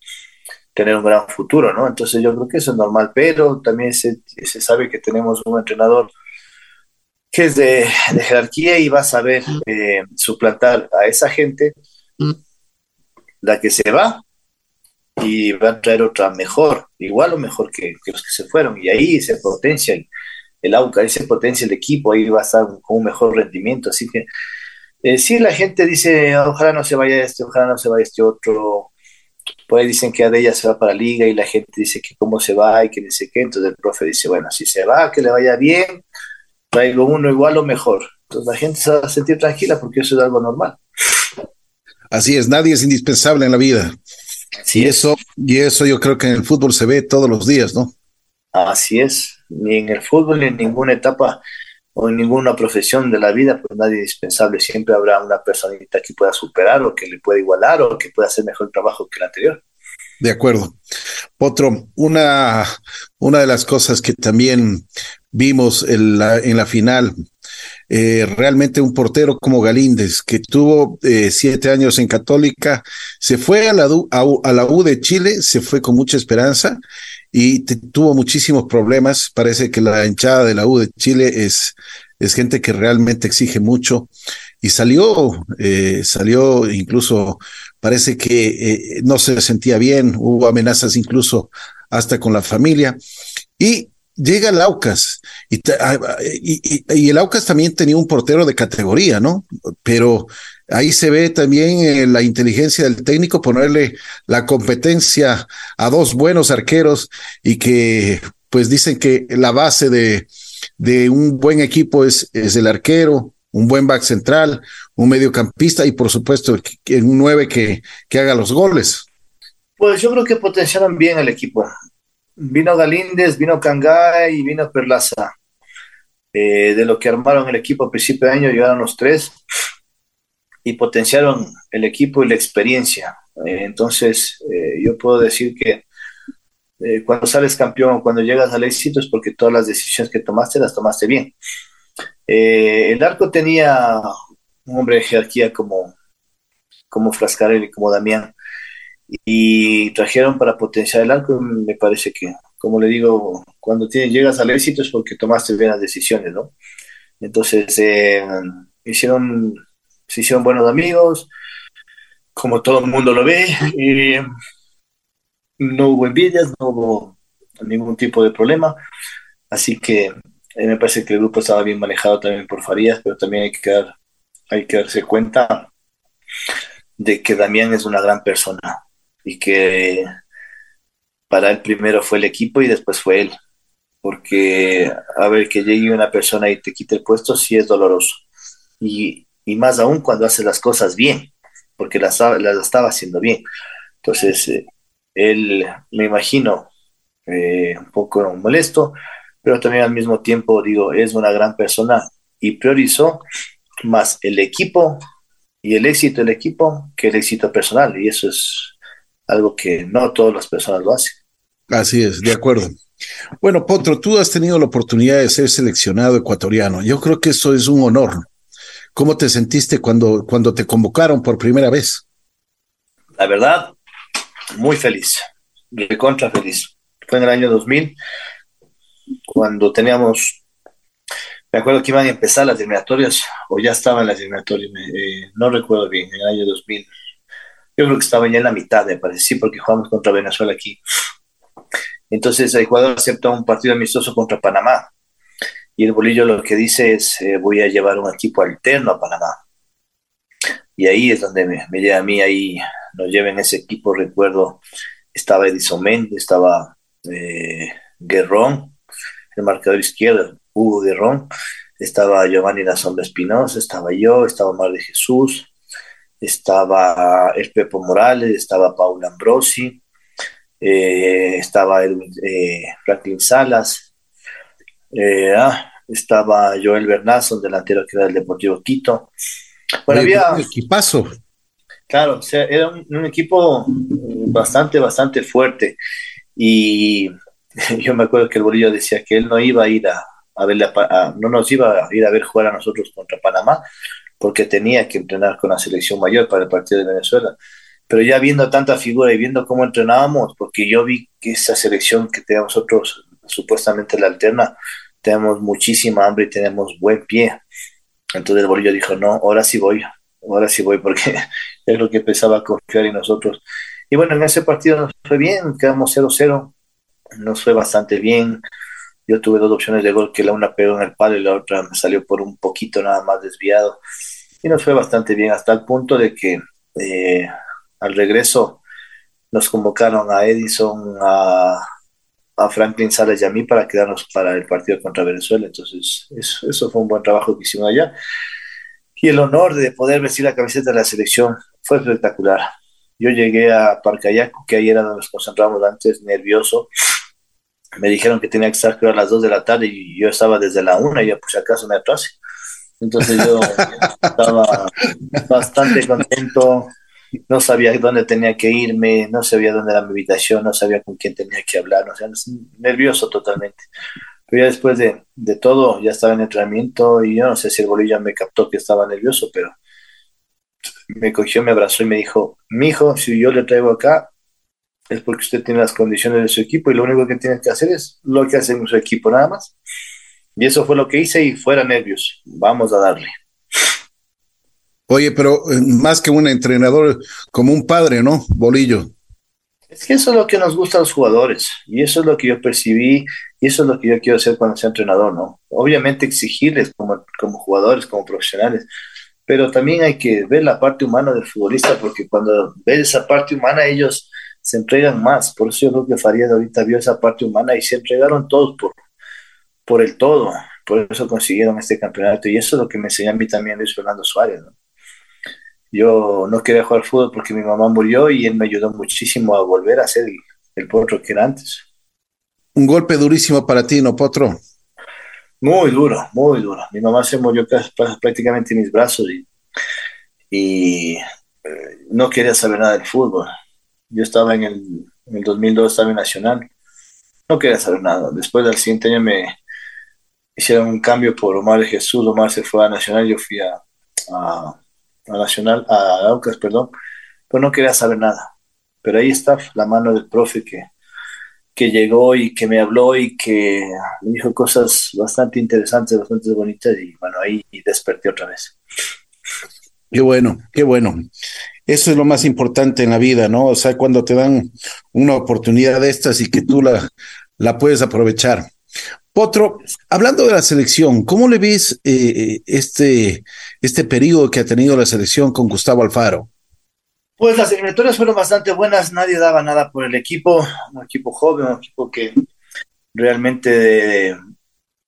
tener un gran futuro, ¿no? Entonces yo creo que eso es normal, pero también se, se sabe que tenemos un entrenador que es de, jerarquía y va a saber eh, suplantar a esa gente, la que se va, y va a traer otra mejor, igual o mejor que, los que se fueron. Y ahí se potencia el AUCA, ahí se potencia el equipo, ahí va a estar con un mejor rendimiento. Así que eh, si la gente dice, ojalá no se vaya este, ojalá no se vaya este otro. Pues dicen que ella se va para Liga y la gente dice que cómo se va y que dice qué. Entonces el profe dice, bueno, si se va, que le vaya bien, traigo uno igual o mejor. Entonces la gente se va a sentir tranquila porque eso es algo normal. Así es, nadie es indispensable en la vida y eso, y eso yo creo que en el fútbol se ve todos los días, ¿no? Así es, ni en el fútbol ni en ninguna etapa o en ninguna profesión de la vida, pues nadie es indispensable, siempre habrá una personita que pueda superar o que le pueda igualar o que pueda hacer mejor trabajo que el anterior. De acuerdo. Otro, una, una de las cosas que también vimos en la, en la final eh, realmente un portero como Galíndez, que tuvo eh, siete años en Católica, se fue a la, a, la U de Chile, se fue con mucha esperanza y tuvo muchísimos problemas. Parece que la hinchada de la U de Chile es, es gente que realmente exige mucho y salió, eh, salió incluso, parece que no se sentía bien, hubo amenazas incluso hasta con la familia. Y llega el Aucas ah, y, y, el Aucas también tenía un portero de categoría, ¿no? Pero ahí se ve también eh, la inteligencia del técnico ponerle la competencia a dos buenos arqueros y que pues dicen que la base de, un buen equipo es, el arquero, un buen back central, un mediocampista y por supuesto un nueve que, que haga los goles. Pues yo creo que potenciaron bien el equipo vino Galíndez, vino Cangá y vino Perlaza. Eh, de lo que armaron el equipo a principio de año, llegaron los tres y potenciaron el equipo y la experiencia. Eh, entonces, eh, yo puedo decir que cuando sales campeón, cuando llegas al éxito, es porque todas las decisiones que tomaste las tomaste bien. el arco tenía un hombre de jerarquía como, como Frascarelli, como Damián y trajeron para potenciar el arco, me parece que, como le digo, cuando tienes, llegas al éxito es porque tomaste buenas decisiones, ¿no? Entonces, eh, hicieron, se hicieron buenos amigos, como todo el mundo lo ve, y no hubo envidias, no hubo ningún tipo de problema, así que eh, me parece que el grupo estaba bien manejado también por Farías, pero también hay que, hay que darse cuenta de que Damián es una gran persona, y que para él primero fue el equipo y después fue él. Porque, a ver, que llegue una persona y te quite el puesto, sí es doloroso. Y, más aún cuando hace las cosas bien, porque las, las estaba haciendo bien. Entonces, eh, él, me imagino, eh, un poco molesto, pero también al mismo tiempo, digo, es una gran persona y priorizó más el equipo y el éxito del equipo que el éxito personal. Y eso es algo que no todas las personas lo hacen. Así es, de acuerdo. Bueno, Potro, tú has tenido la oportunidad de ser seleccionado ecuatoriano. Yo creo que eso es un honor. ¿Cómo te sentiste cuando, cuando te convocaron por primera vez? La verdad, muy feliz, de contra feliz. Fue en el año 2000, cuando teníamos, me acuerdo que iban a empezar las eliminatorias, o ya estaban las eliminatorias, eh, no recuerdo bien, en el año 2000. Yo creo que estaba ya en la mitad, me parece, sí, porque jugamos contra Venezuela aquí. Entonces Ecuador acepta un partido amistoso contra Panamá. Y el bolillo lo que dice es, eh, voy a llevar un equipo alterno a Panamá. Y ahí es donde me, me a mí, ahí nos lleven ese equipo, recuerdo, estaba Edison Méndez, estaba eh, Guerrón, el marcador izquierdo, Hugo Guerrón, estaba Giovanni La Sombra Espinosa, estaba yo, estaba Mar de Jesús, estaba el Pepo Morales, estaba Paula Ambrosi, eh, estaba el, eh, Franklin Salas, eh, ah, estaba Joel Bernazo, delantero que era del Deportivo Quito. Bueno, había... Equipazo. Claro, o sea, era un, equipo bastante, bastante fuerte. Y yo me acuerdo que el Bolillo decía que él no iba a ir a, a ver, no nos iba a ir a ver jugar a nosotros contra Panamá, porque tenía que entrenar con la selección mayor para el partido de Venezuela pero ya viendo tanta figura y viendo cómo entrenábamos, porque yo vi que esa selección que tenemos nosotros, supuestamente la alterna, tenemos muchísima hambre y tenemos buen pie. Entonces el bolillo dijo, no, ahora sí voy, ahora sí voy, porque es lo que empezaba a confiar en nosotros. Y bueno, en ese partido nos fue bien, quedamos 0-0, nos fue bastante bien. Yo tuve dos opciones de gol, que la una pegó en el palo y la otra me salió por un poquito nada más desviado. Y nos fue bastante bien, hasta el punto de que eh, al regreso nos convocaron a Edison, a, Franklin Salas y a mí para quedarnos para el partido contra Venezuela. Entonces, eso, fue un buen trabajo que hicimos allá. Y el honor de poder vestir la camiseta de la selección fue espectacular. Yo llegué a Parcayaco, que ahí era donde nos concentrábamos antes, nervioso. Me dijeron que tenía que estar a las 2 de la tarde y yo estaba desde la 1 y ya pues acaso me atrasé. Entonces yo estaba bastante contento, no sabía dónde tenía que irme, no sabía dónde era mi habitación, no sabía con quién tenía que hablar, o sea, nervioso totalmente. Pero ya después de, de todo, ya estaba en entrenamiento y yo no sé si el bolillo me captó que estaba nervioso, pero me cogió, me abrazó y me dijo, mi hijo, si yo le traigo acá, es porque usted tiene las condiciones de su equipo y lo único que tiene que hacer es lo que hace en su equipo, nada más. Y eso fue lo que hice y fuera nervios, vamos a darle. Oye, pero eh, más que un entrenador, como un padre, ¿no? Bolillo. Es que eso es lo que nos gusta a los jugadores y eso es lo que yo percibí y eso es lo que yo quiero hacer cuando sea entrenador, ¿no? Obviamente exigirles como, como jugadores, como profesionales, pero también hay que ver la parte humana del futbolista porque cuando ves esa parte humana ellos se entregan más. Por eso yo creo que Farías ahorita vio esa parte humana y se entregaron todos por, por el todo. Por eso consiguieron este campeonato y eso es lo que me enseñó a mí también Luis Fernando Suárez, ¿no? Yo no quería jugar fútbol porque mi mamá murió y él me ayudó muchísimo a volver a ser el, potro que era antes. Un golpe durísimo para ti, ¿no, potro? Muy duro, muy duro. Mi mamá se murió prácticamente en mis brazos y, y eh, no quería saber nada del fútbol. Yo estaba en el, en el 2002, estaba en Nacional. No quería saber nada. Después del siguiente año me hicieron un cambio por Omar Jesús. Omar se fue a Nacional. Yo fui a a Nacional, a Aucas, perdón, pues no quería saber nada. Pero ahí está la mano del profe que, que llegó y que me habló y que me dijo cosas bastante interesantes, bastante bonitas y bueno, ahí desperté otra vez. Qué bueno, qué bueno. Eso es lo más importante en la vida, ¿no? O sea, cuando te dan una oportunidad de estas y que tú la, la puedes aprovechar. Potro, hablando de la selección, ¿cómo le ves eh, eh, este, este periodo que ha tenido la selección con Gustavo Alfaro? Pues las eliminatorias fueron bastante buenas, nadie daba nada por el equipo, un equipo joven, un equipo que realmente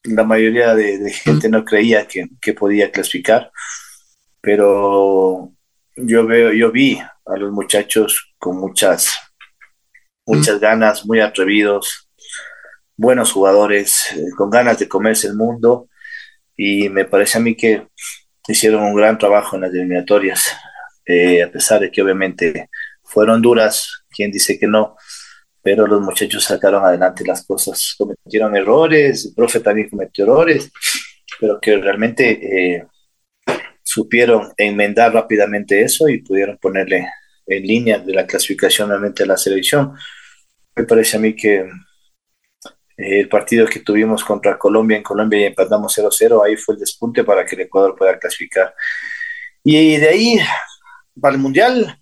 la mayoría de, gente no creía que, que, podía clasificar, pero yo veo, yo vi a los muchachos con muchas muchas ganas, muy atrevidos, buenos jugadores, eh, con ganas de comerse el mundo y me parece a mí que hicieron un gran trabajo en las eliminatorias, eh, a pesar de que obviamente fueron duras, quien dice que no, pero los muchachos sacaron adelante las cosas, cometieron errores, el profe también cometió errores, pero que realmente eh, supieron enmendar rápidamente eso y pudieron ponerle en línea de la clasificación nuevamente a la selección. Me parece a mí que el partido que tuvimos contra Colombia en Colombia y empatamos 0-0, ahí fue el despunte para que el Ecuador pueda clasificar. Y de ahí, para el Mundial,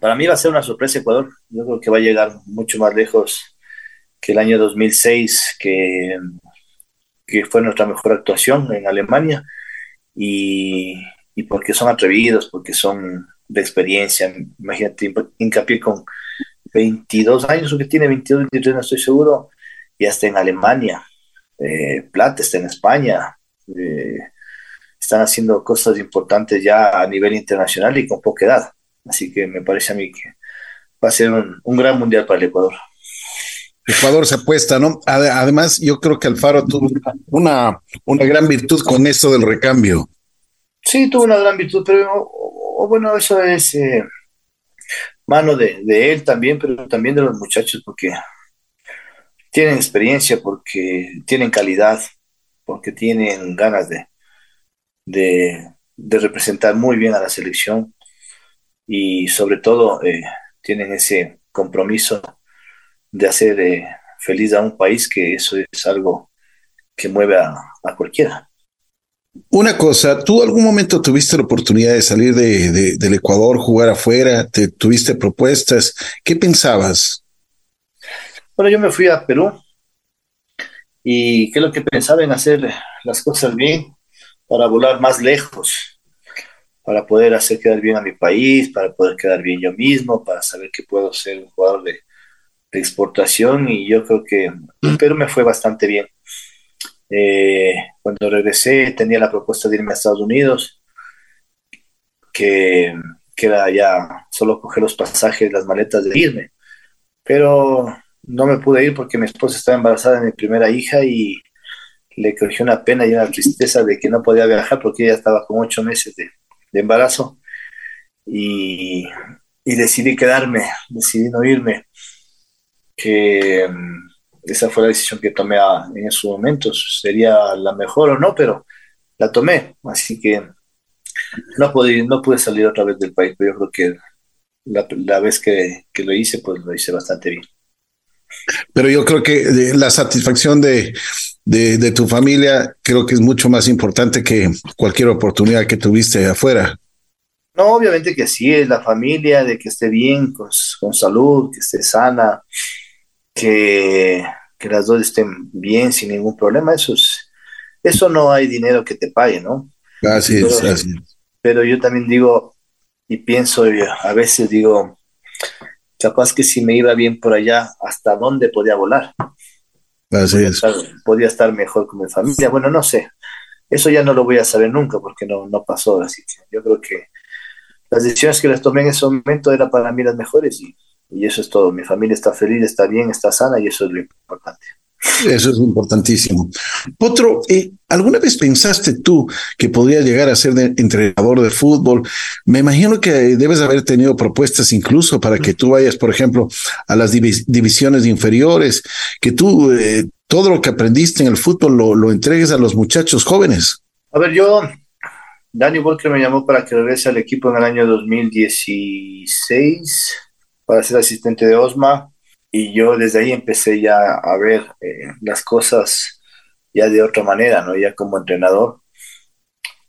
para mí va a ser una sorpresa Ecuador. Yo creo que va a llegar mucho más lejos que el año 2006, que, que fue nuestra mejor actuación en Alemania. Y, y porque son atrevidos, porque son de experiencia. Imagínate, hincapié con 22 años, o que tiene 22, 23, no estoy seguro, y hasta en Alemania. Eh, Plata está en España. Eh, están haciendo cosas importantes ya a nivel internacional y con poca edad. Así que me parece a mí que va a ser un, gran mundial para el Ecuador. Ecuador se apuesta, ¿no? Además, yo creo que Alfaro tuvo una, una gran virtud con esto del recambio. Sí, tuvo una gran virtud, pero bueno, eso es eh, mano de, él también, pero también de los muchachos, porque tienen experiencia, porque tienen calidad, porque tienen ganas de, de, representar muy bien a la selección y sobre todo eh, tienen ese compromiso de hacer eh, feliz a un país, que eso es algo que mueve a cualquiera. Una cosa, ¿tú algún momento tuviste la oportunidad de salir de, del Ecuador, jugar afuera? ¿Te, ¿Tuviste propuestas? ¿Qué pensabas? Bueno, yo me fui a Perú y lo que pensaba en hacer las cosas bien para volar más lejos, para poder hacer quedar bien a mi país, para poder quedar bien yo mismo, para saber que puedo ser un jugador de, de exportación y yo creo que Perú me fue bastante bien. Eh, cuando regresé tenía la propuesta de irme a Estados Unidos, que, que, era ya solo coger los pasajes, las maletas de irme. Pero no me pude ir porque mi esposa estaba embarazada de mi primera hija y le cogió una pena y una tristeza de que no podía viajar porque ella estaba con ocho meses de, embarazo y, y, decidí quedarme, decidí no irme. Que esa fue la decisión que tomé en esos momentos. Sería la mejor o no, pero la tomé. Así que no pude, no pude salir otra vez del país, pero yo creo que la, vez que, lo hice, pues lo hice bastante bien. Pero yo creo que la satisfacción de, de, tu familia creo que es mucho más importante que cualquier oportunidad que tuviste afuera. No, obviamente que sí, es la familia, de que esté bien, con, con salud, que esté sana, que, las dos estén bien sin ningún problema, eso eso no hay dinero que te pague, ¿no? Así es, pero, así Pero yo también digo y pienso, a veces digo, capaz que si me iba bien por allá, ¿hasta dónde podía volar? Así podía es. Estar, podía estar mejor con mi familia. Bueno, no sé. Eso ya no lo voy a saber nunca porque no, no pasó. Así que yo creo que las decisiones que les tomé en ese momento eran para mí las mejores y y eso es todo. Mi familia está feliz, está bien, está sana y eso es lo importante. Eso es importantísimo. Potro, eh, ¿alguna vez pensaste tú que podría llegar a ser entrenador de fútbol? Me imagino que debes haber tenido propuestas incluso para que tú vayas, por ejemplo, a las divisiones inferiores, que tú eh, todo lo que aprendiste en el fútbol lo, lo, entregues a los muchachos jóvenes. A ver, yo, Dani Walker me llamó para que regrese al equipo en el año 2016 para ser asistente de Osma y yo desde ahí empecé ya a ver eh, las cosas ya de otra manera, ¿no? Ya como entrenador.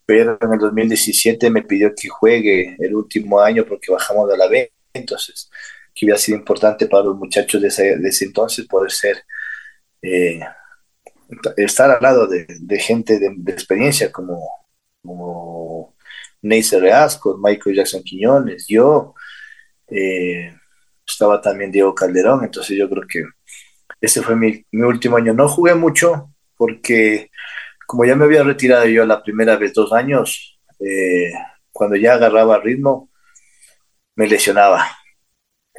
Pero en el 2017 me pidió que juegue el último año porque bajamos de la B, entonces que hubiera sido importante para los muchachos de ese, entonces poder ser, eh, estar al lado de, gente de, experiencia como, como Neisser Reasco, Michael Jackson Quiñones, yo, eh, estaba también Diego Calderón, entonces yo creo que ese fue mi, último año. No jugué mucho porque como ya me había retirado yo la primera vez dos años, eh, cuando ya agarraba ritmo, me lesionaba.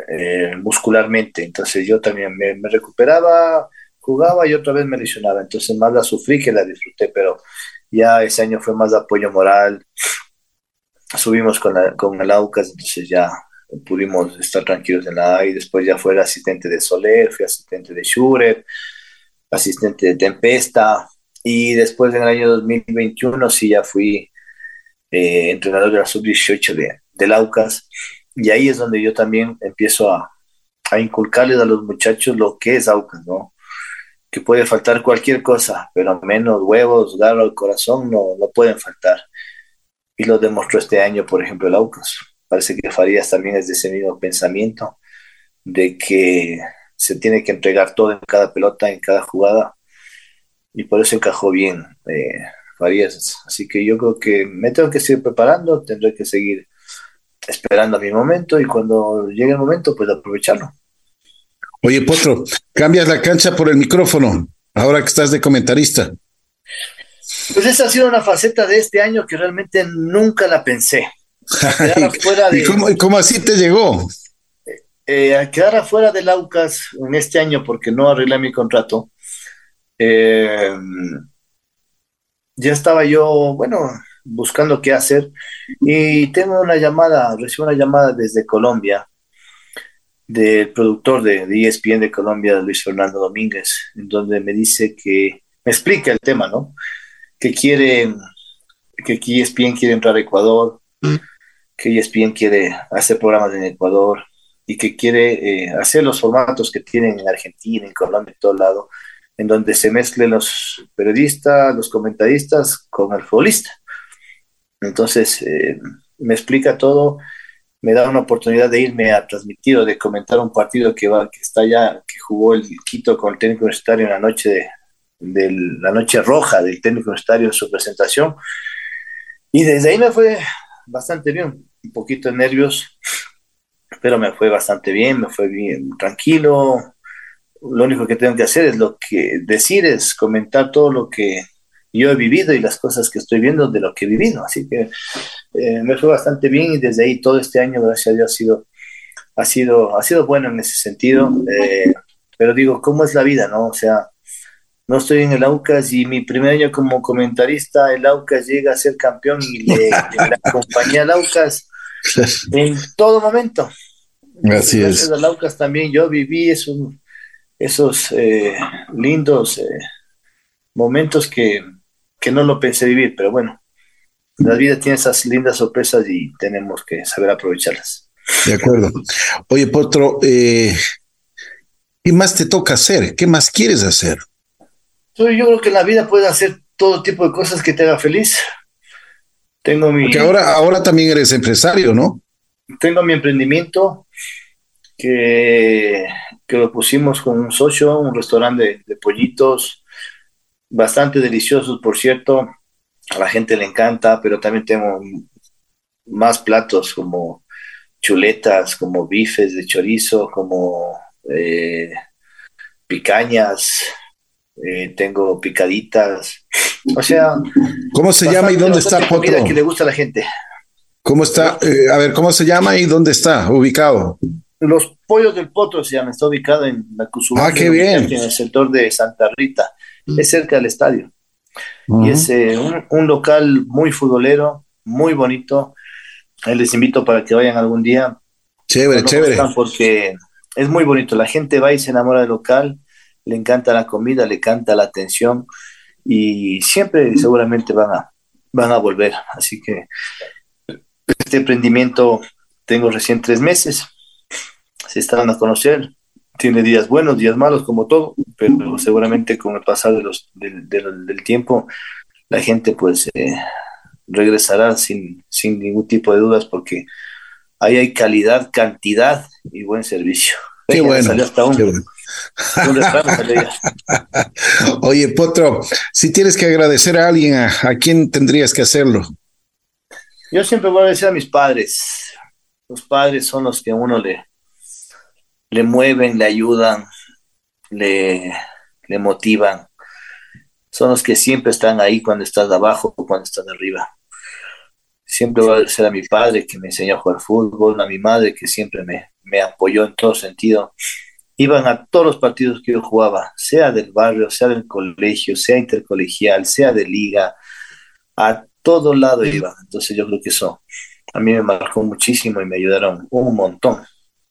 eh, muscularmente. Entonces yo también me, recuperaba, jugaba y otra vez me lesionaba. Entonces más la sufrí que la disfruté, pero ya ese año fue más de apoyo moral. Subimos con, con el AUCAS, entonces ya pudimos estar tranquilos en la A y después ya fue el asistente de Soler, fui asistente de Shure, asistente de Tempesta y después en el año 2021 sí ya fui eh, entrenador de la sub-18 de, del AUCAS y ahí es donde yo también empiezo a, a inculcarles a los muchachos lo que es AUCAS, ¿no? Que puede faltar cualquier cosa, pero menos huevos, garra al corazón no, no pueden faltar. Y lo demostró este año, por ejemplo, el AUCAS. Parece que Farías también es de ese mismo pensamiento, de que se tiene que entregar todo en cada pelota, en cada jugada, y por eso encajó bien eh, Farías. Así que yo creo que me tengo que seguir preparando, tendré que seguir esperando a mi momento y cuando llegue el momento, pues aprovecharlo. Oye, Potro, cambias la cancha por el micrófono, ahora que estás de comentarista. Pues esa ha sido una faceta de este año que realmente nunca la pensé. ¿Y, cómo, así te llegó? Eh, a quedar afuera del AUCAS en este año porque no arreglé mi contrato. Eh, ya estaba yo, bueno, buscando qué hacer y tengo una llamada, recibo una llamada desde Colombia del productor de, ESPN de Colombia, Luis Fernando Domínguez, en donde me dice que, me explica el tema, ¿no? Que quiere, que ESPN quiere entrar a Ecuador, que ESPN quiere hacer programas en Ecuador y que quiere eh, hacer los formatos que tienen en Argentina, en Colombia, en todo lado, en donde se mezclen los periodistas, los comentaristas con el futbolista. Entonces, eh, me explica todo, me da una oportunidad de irme a transmitir o de comentar un partido que, va, que está ya, que jugó el Quito con el técnico universitario en la noche, de, la noche roja del técnico universitario en su presentación. Y desde ahí me fue bastante bien, un poquito de nervios, pero me fue bastante bien, me fue bien tranquilo. Lo único que tengo que hacer es lo que decir, es comentar todo lo que yo he vivido y las cosas que estoy viendo de lo que he vivido. Así que eh, me fue bastante bien y desde ahí todo este año, gracias a Dios, ha sido, ha sido, ha sido bueno en ese sentido. Eh, pero digo, ¿cómo es la vida, no? O sea, no estoy en el Aucas y mi primer año como comentarista, el Aucas llega a ser campeón y le, acompañé al Aucas en todo momento. Así Gracias es. al Aucas también yo viví esos, esos eh, lindos momentos que, que no lo pensé vivir, pero bueno, la vida tiene esas lindas sorpresas y tenemos que saber aprovecharlas. De acuerdo. Oye, Potro, eh, ¿qué más te toca hacer? ¿Qué más quieres hacer? Yo, creo que en la vida puedes hacer todo tipo de cosas que te haga feliz. Tengo mi. Porque ahora, ahora también eres empresario, ¿no? Tengo mi emprendimiento que, que lo pusimos con un socio, un restaurante de pollitos, bastante deliciosos, por cierto. A la gente le encanta, pero también tengo más platos como chuletas, como bifes de chorizo, como eh, picañas, eh, tengo picaditas. O sea, ¿cómo se llama y dónde está Potro? que le gusta a la gente. ¿Cómo está? Eh, a ver, ¿cómo se llama y dónde está ubicado? Los Pollos del Potro se llama, está ubicado en la Cusumá. Ah, qué bien. En el sector de Santa Rita es cerca del estadio. Y es eh, un, local muy futbolero, muy bonito. les invito para que vayan algún día. Chévere, chévere. Porque es muy bonito. La gente va y se enamora del local, le encanta la comida, le encanta la atención y siempre seguramente van a, van a volver. Así que este emprendimiento tengo recién tres meses. Se están a conocer tiene días buenos, días malos, como todo, pero seguramente con el pasar de los, del, tiempo, la gente pues eh, regresará sin, sin ningún tipo de dudas porque ahí hay calidad, cantidad y buen servicio. Qué bueno. Oye, Potro, si tienes que agradecer a alguien, ¿a, ¿a quién tendrías que hacerlo? Yo siempre voy a agradecer a mis padres. Los padres son los que a uno le, le mueven, le ayudan, le, le motivan. Son los que siempre están ahí cuando estás abajo o cuando estás arriba. Siempre voy a agradecer a mi padre que me enseñó a jugar fútbol, a mi madre que siempre me, me apoyó en todo sentido. Iban a todos los partidos que yo jugaba, sea del barrio, sea del colegio, sea intercolegial, sea de liga, a todo lado iban. Entonces yo creo que eso a mí me marcó muchísimo y me ayudaron un montón.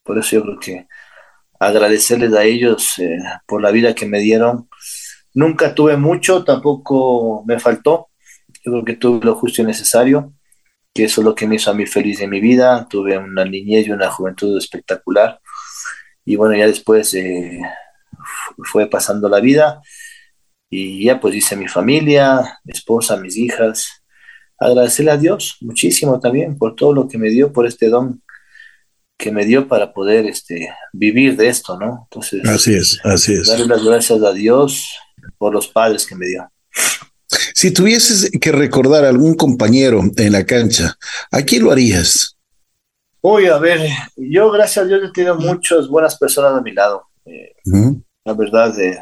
Por eso yo creo que agradecerles a ellos eh, por la vida que me dieron. Nunca tuve mucho, tampoco me faltó. Yo creo que tuve lo justo y necesario, que eso es lo que me hizo a mí feliz en mi vida. Tuve una niñez y una juventud espectacular. Y bueno, ya después eh, fue pasando la vida y ya pues hice mi familia, mi esposa, mis hijas. Agradecerle a Dios muchísimo también por todo lo que me dio, por este don que me dio para poder este, vivir de esto, ¿no? Entonces, así es, así es. Darle las gracias a Dios por los padres que me dio. Si tuvieses que recordar a algún compañero en la cancha, ¿a quién lo harías? Uy, a ver, yo gracias a Dios he tenido muchas buenas personas a mi lado. Eh, la verdad, de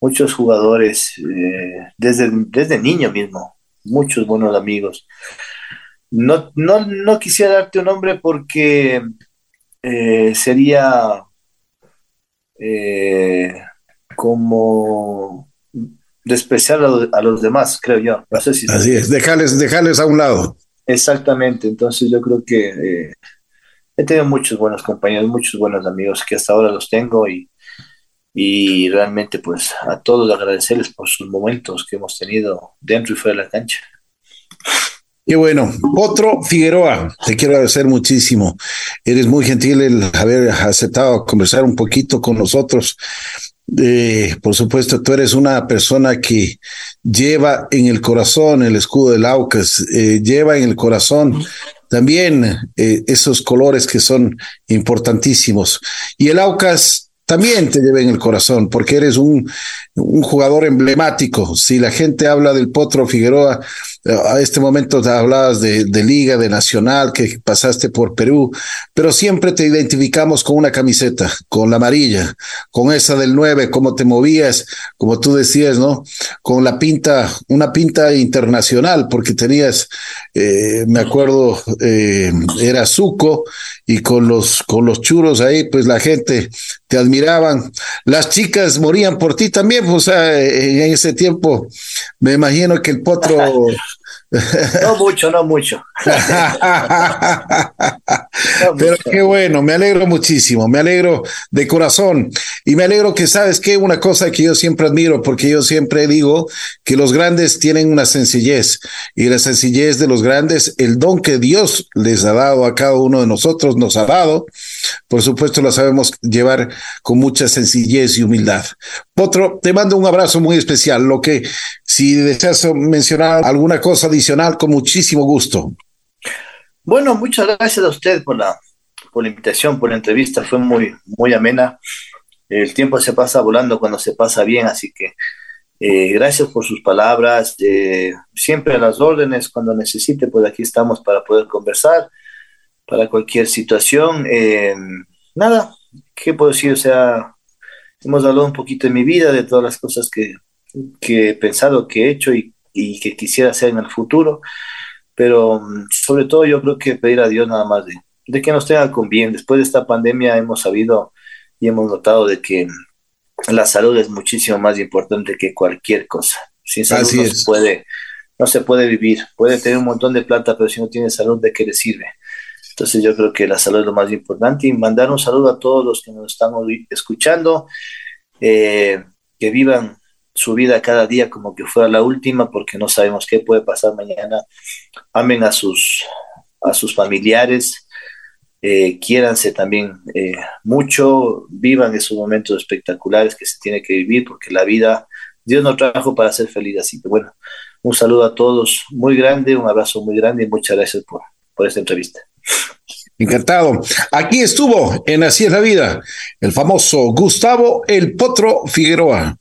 muchos jugadores, eh, desde, desde niño mismo, muchos buenos amigos. No, no, no quisiera darte un nombre porque eh, sería eh, como despreciar a, los demás, creo yo. Así es, dejarles, dejarles a un lado. Exactamente, entonces yo creo que eh, he tenido muchos buenos compañeros, muchos buenos amigos que hasta ahora los tengo y, y realmente pues a todos agradecerles por sus momentos que hemos tenido dentro y fuera de la cancha. Qué bueno. Otro Figueroa, te quiero agradecer muchísimo. Eres muy gentil el haber aceptado conversar un poquito con nosotros. Eh, por supuesto, tú eres una persona que lleva en el corazón el escudo del Aucas, eh, lleva en el corazón también eh, esos colores que son importantísimos. Y el Aucas también te lleva en el corazón, porque eres un, un jugador emblemático. Si la gente habla del Potro Figueroa, a este momento hablabas de, Liga, de Nacional, que pasaste por Perú, pero siempre te identificamos con una camiseta, con la amarilla, con esa del 9, cómo te movías, como tú decías, ¿no? Con la pinta, una pinta internacional, porque tenías, eh, me acuerdo, eh, era Zuco, y con los, con los churos ahí, pues la gente te admiraban. Las chicas morían por ti también, o sea, en ese tiempo, me imagino que el potro No mucho, no mucho. Pero qué bueno, me alegro muchísimo, me alegro de corazón. Y me alegro que sabes que una cosa que yo siempre admiro, porque yo siempre digo que los grandes tienen una sencillez y la sencillez de los grandes, el don que Dios les ha dado a cada uno de nosotros, nos ha dado, por supuesto lo sabemos llevar con mucha sencillez y humildad. Potro, te mando un abrazo muy especial, lo que si deseas mencionar alguna cosa adicional, con muchísimo gusto. Bueno, muchas gracias a usted por la, por la invitación, por la entrevista, fue muy, muy amena. El tiempo se pasa volando cuando se pasa bien, así que eh, gracias por sus palabras. Eh, siempre a las órdenes, cuando necesite, pues aquí estamos para poder conversar, para cualquier situación. Eh, nada, ¿qué puedo decir? O sea, hemos hablado un poquito de mi vida, de todas las cosas que, que he pensado, que he hecho y, y, que quisiera hacer en el futuro. Pero mm, sobre todo yo creo que pedir a Dios nada más de, de que nos tenga con bien. Después de esta pandemia hemos sabido y hemos notado de que la salud es muchísimo más importante que cualquier cosa. Sin salud no se, puede, no se puede vivir. Puede tener un montón de plata, pero si no tiene salud, ¿de qué le sirve? Entonces yo creo que la salud es lo más importante y mandar un saludo a todos los que nos están escuchando, eh, que vivan su vida cada día como que fuera la última, porque no sabemos qué puede pasar mañana. Amen a sus, a sus familiares, eh, quiéranse también eh, mucho, vivan esos momentos espectaculares que se tiene que vivir, porque la vida, Dios nos trajo para ser feliz. Así que bueno, un saludo a todos muy grande, un abrazo muy grande y muchas gracias por, por esta entrevista. Encantado. Aquí estuvo en Así es la vida el famoso Gustavo El Potro Figueroa.